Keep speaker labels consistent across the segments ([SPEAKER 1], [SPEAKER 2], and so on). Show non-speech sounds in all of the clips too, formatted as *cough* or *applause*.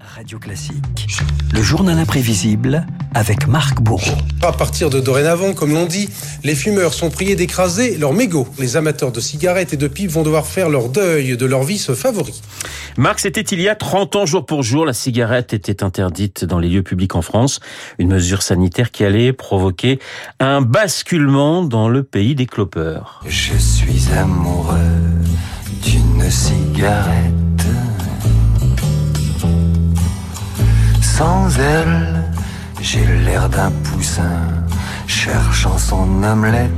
[SPEAKER 1] Radio Classique, le journal imprévisible avec Marc Bourreau.
[SPEAKER 2] À partir de dorénavant, comme l'on dit, les fumeurs sont priés d'écraser leurs mégots. Les amateurs de cigarettes et de pipes vont devoir faire leur deuil de leur vice favori.
[SPEAKER 3] Marc, c'était il y a 30 ans jour pour jour, la cigarette était interdite dans les lieux publics en France, une mesure sanitaire qui allait provoquer un basculement dans le pays des clopeurs.
[SPEAKER 4] Je suis amoureux d'une cigarette. Sans elle, j'ai l'air d'un poussin cherchant son omelette.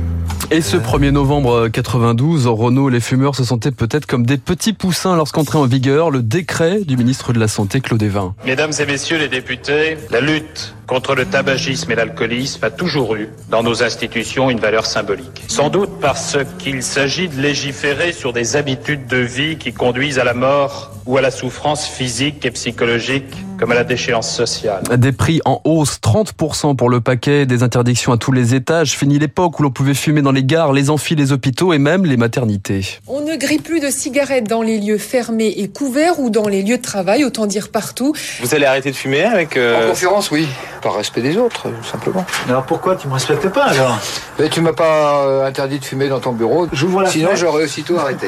[SPEAKER 5] Et ce 1er novembre 92, Renault, les fumeurs se sentaient peut-être comme des petits poussins lorsqu'entrait en vigueur le décret du ministre de la Santé, Claude Evin.
[SPEAKER 6] Mesdames et messieurs les députés, la lutte contre le tabagisme et l'alcoolisme a toujours eu, dans nos institutions, une valeur symbolique. Sans doute parce qu'il s'agit de légiférer sur des habitudes de vie qui conduisent à la mort ou à la souffrance physique et psychologique comme à la déchéance sociale.
[SPEAKER 5] Des prix en hausse, 30% pour le paquet, des interdictions à tous les étages. Fini l'époque où l'on pouvait fumer dans les gares, les amphis, les hôpitaux et même les maternités.
[SPEAKER 7] On ne grille plus de cigarettes dans les lieux fermés et couverts ou dans les lieux de travail, autant dire partout.
[SPEAKER 8] Vous allez arrêter de fumer avec... Euh...
[SPEAKER 9] En conférence, oui. Par respect des autres, simplement.
[SPEAKER 10] Alors pourquoi tu me respectes pas alors?
[SPEAKER 9] Mais Tu m'as pas euh, interdit de fumer dans ton bureau.
[SPEAKER 10] J'ouvre la
[SPEAKER 9] Sinon, j'aurais aussitôt arrêté.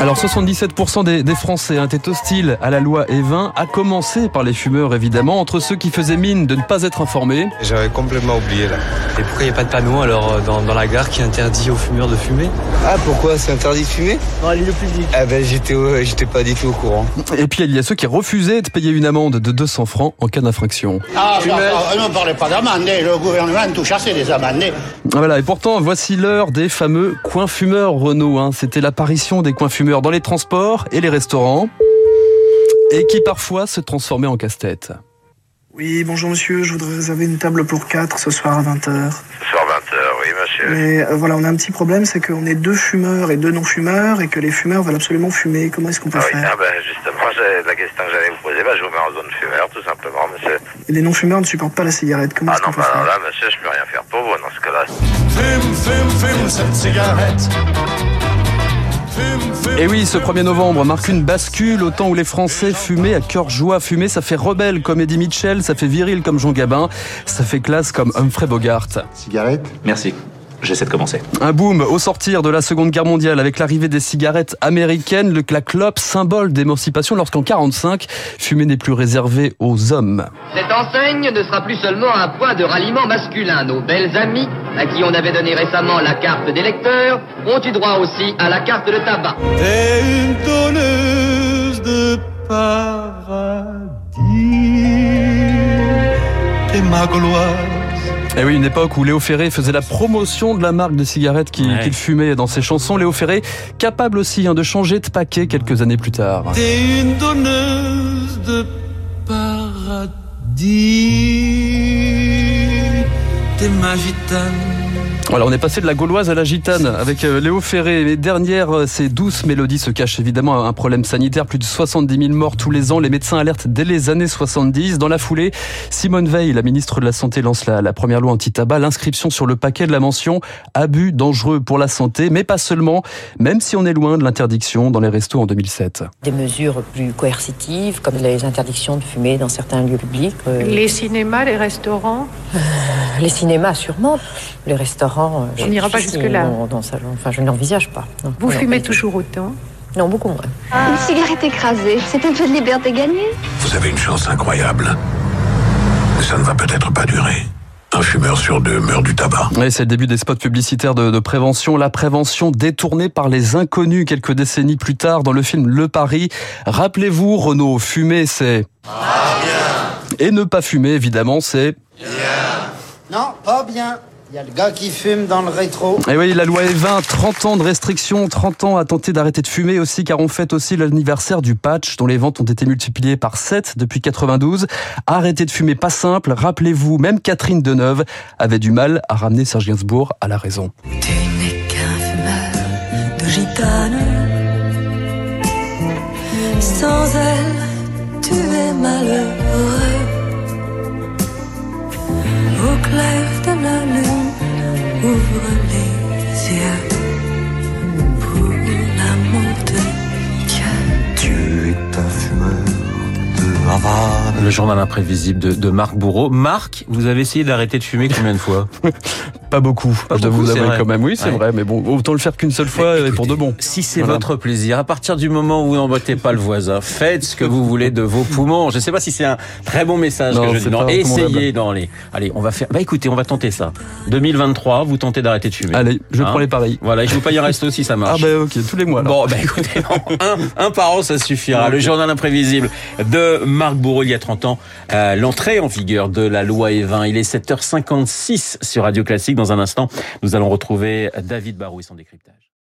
[SPEAKER 5] Alors 77% des, des Français étaient hostiles à la loi Evin, à commencer par les fumeurs évidemment, entre ceux qui faisaient mine de ne pas être informés.
[SPEAKER 8] J'avais complètement oublié là.
[SPEAKER 11] Et pourquoi il n'y a pas de panneau alors dans, dans, la gare qui interdit aux fumeurs de fumer?
[SPEAKER 9] Ah pourquoi c'est interdit de fumer?
[SPEAKER 11] Dans les lieux publics.
[SPEAKER 9] Ah ben j'étais j'étais pas du tout au courant.
[SPEAKER 5] Et puis il y a ceux qui refusaient de payer une amende de 200 francs en cas d'infraction.
[SPEAKER 12] Ah, ne parlez pas d'amende, le gouvernement tout chassé des amendes.
[SPEAKER 5] Voilà, et pourtant voici l'heure des fameux coins fumeurs Renault. Hein. C'était l'apparition des coins fumeurs dans les transports et les restaurants, et qui parfois se transformaient en casse-tête.
[SPEAKER 13] Oui, bonjour monsieur, je voudrais réserver une table pour 4 ce soir à 20h.
[SPEAKER 14] Ce soir 20h, oui monsieur.
[SPEAKER 13] Mais euh, voilà, on a un petit problème, c'est qu'on est deux fumeurs et deux non-fumeurs, et que les fumeurs veulent absolument fumer. Comment est-ce qu'on peut
[SPEAKER 14] ah oui,
[SPEAKER 13] faire
[SPEAKER 14] ah ben, Justement, la question que j'allais vous poser, ben, je vous mets en zone fumeur, tout simplement, monsieur.
[SPEAKER 13] Et les non-fumeurs ne supportent pas la cigarette, comment
[SPEAKER 14] ah
[SPEAKER 13] est-ce qu'on
[SPEAKER 14] non,
[SPEAKER 13] peut
[SPEAKER 14] bah,
[SPEAKER 13] faire
[SPEAKER 14] non, là, monsieur, je peux rien faire pour vous dans ce cas-là.
[SPEAKER 15] Fume, fume, fume cette cigarette.
[SPEAKER 5] Et oui, ce 1er novembre marque une bascule au temps où les Français fumaient à cœur joie. Fumer, ça fait rebelle comme Eddie Mitchell, ça fait viril comme Jean Gabin, ça fait classe comme Humphrey Bogart.
[SPEAKER 16] Cigarette?
[SPEAKER 17] Merci. J'essaie de commencer.
[SPEAKER 5] Un boom au sortir de la Seconde Guerre mondiale avec l'arrivée des cigarettes américaines, le la clope, symbole d'émancipation lorsqu'en 45, fumer n'est plus réservé aux hommes.
[SPEAKER 18] Cette enseigne ne sera plus seulement un point de ralliement masculin. Nos belles amies, à qui on avait donné récemment la carte des lecteurs, ont eu droit aussi à la carte de tabac.
[SPEAKER 15] T'es une donneuse de paradis. T'es ma gloire.
[SPEAKER 5] Et oui, une époque où Léo Ferré faisait la promotion de la marque de cigarettes qu'il
[SPEAKER 3] Ouais.
[SPEAKER 5] fumait dans ses chansons. Léo Ferré, capable aussi hein, de changer de paquet quelques années plus tard.
[SPEAKER 15] T'es une donneuse de paradis. T'es ma gitane.
[SPEAKER 5] Voilà, on est passé de la gauloise à la gitane avec euh, Léo Ferré. Mais derrière euh, ces douces mélodies se cache évidemment un problème sanitaire. Plus de 70 000 morts tous les ans. Les médecins alertent dès les années 70. Dans la foulée, Simone Veil, la ministre de la Santé, lance la, la première loi anti-tabac. L'inscription sur le paquet de la mention abus dangereux pour la santé, mais pas seulement, même si on est loin de l'interdiction dans les restos en 2007.
[SPEAKER 19] Des mesures plus coercitives, comme les interdictions de fumer dans certains lieux publics. euh,
[SPEAKER 20] Les cinémas, les restaurants?
[SPEAKER 19] Les cinémas, sûrement. Les restaurants. Euh,
[SPEAKER 20] On n'ira pas jusque-là.
[SPEAKER 19] Enfin, je n'envisage pas. Non,
[SPEAKER 20] Vous fumez toujours autant.
[SPEAKER 19] Non, beaucoup moins.
[SPEAKER 21] Une cigarette écrasée, c'est un peu de liberté gagnée.
[SPEAKER 22] Vous avez une chance incroyable. Mais ça ne va peut-être pas durer. Un fumeur sur deux meurt du tabac.
[SPEAKER 5] Oui, c'est le début des spots publicitaires de, de prévention. La prévention détournée par les inconnus quelques décennies plus tard dans le film Le Paris. Rappelez-vous, Renault, fumer, c'est... Et ne pas fumer, évidemment, c'est...
[SPEAKER 23] Non, pas bien. Il y a le gars qui fume dans le rétro.
[SPEAKER 5] Et oui, la loi Evin, 30 ans de restrictions, 30 ans à tenter d'arrêter de fumer aussi, car on fête aussi l'anniversaire du patch, dont les ventes ont été multipliées par 7 depuis 92. Arrêter de fumer, pas simple. Rappelez-vous, même Catherine Deneuve avait du mal à ramener Serge Gainsbourg à la raison.
[SPEAKER 24] Tu n'es qu'un fumeur de gitane. Sans elle, tu es malheureux.
[SPEAKER 3] Le journal imprévisible de, Marc Bourreau. Marc, vous avez essayé d'arrêter de fumer combien de fois? *laughs*
[SPEAKER 5] Pas beaucoup,
[SPEAKER 3] Pas
[SPEAKER 5] je dois
[SPEAKER 3] beaucoup,
[SPEAKER 5] vous avouer quand même. Oui, c'est
[SPEAKER 3] Ouais.
[SPEAKER 5] vrai, mais bon, autant le faire qu'une seule fois et pour de bon.
[SPEAKER 3] Si c'est
[SPEAKER 5] Voilà.
[SPEAKER 3] votre plaisir, à partir du moment où vous n'embêtez pas le voisin, faites ce que vous voulez de vos poumons. Je ne sais pas si c'est un très bon message
[SPEAKER 5] Non,
[SPEAKER 3] que je dis. Non, essayez dans les. Allez, on va faire. Bah écoutez, on va tenter ça. 2023, vous tentez d'arrêter de fumer.
[SPEAKER 5] Allez, je
[SPEAKER 3] Hein
[SPEAKER 5] prends les paris.
[SPEAKER 3] Voilà, je vous paye un resto si ça
[SPEAKER 5] Ah
[SPEAKER 3] marche.
[SPEAKER 5] bah ok, tous les mois. alors.
[SPEAKER 3] Bon, bah écoutez, non, un, un par an, ça suffira. Le journal imprévisible de Marc Bourreau, il y a 30 ans, euh, l'entrée en vigueur de la loi E20. Il est 7h56 sur Radio Classique. Dans un instant, nous allons retrouver David Barou et son décryptage.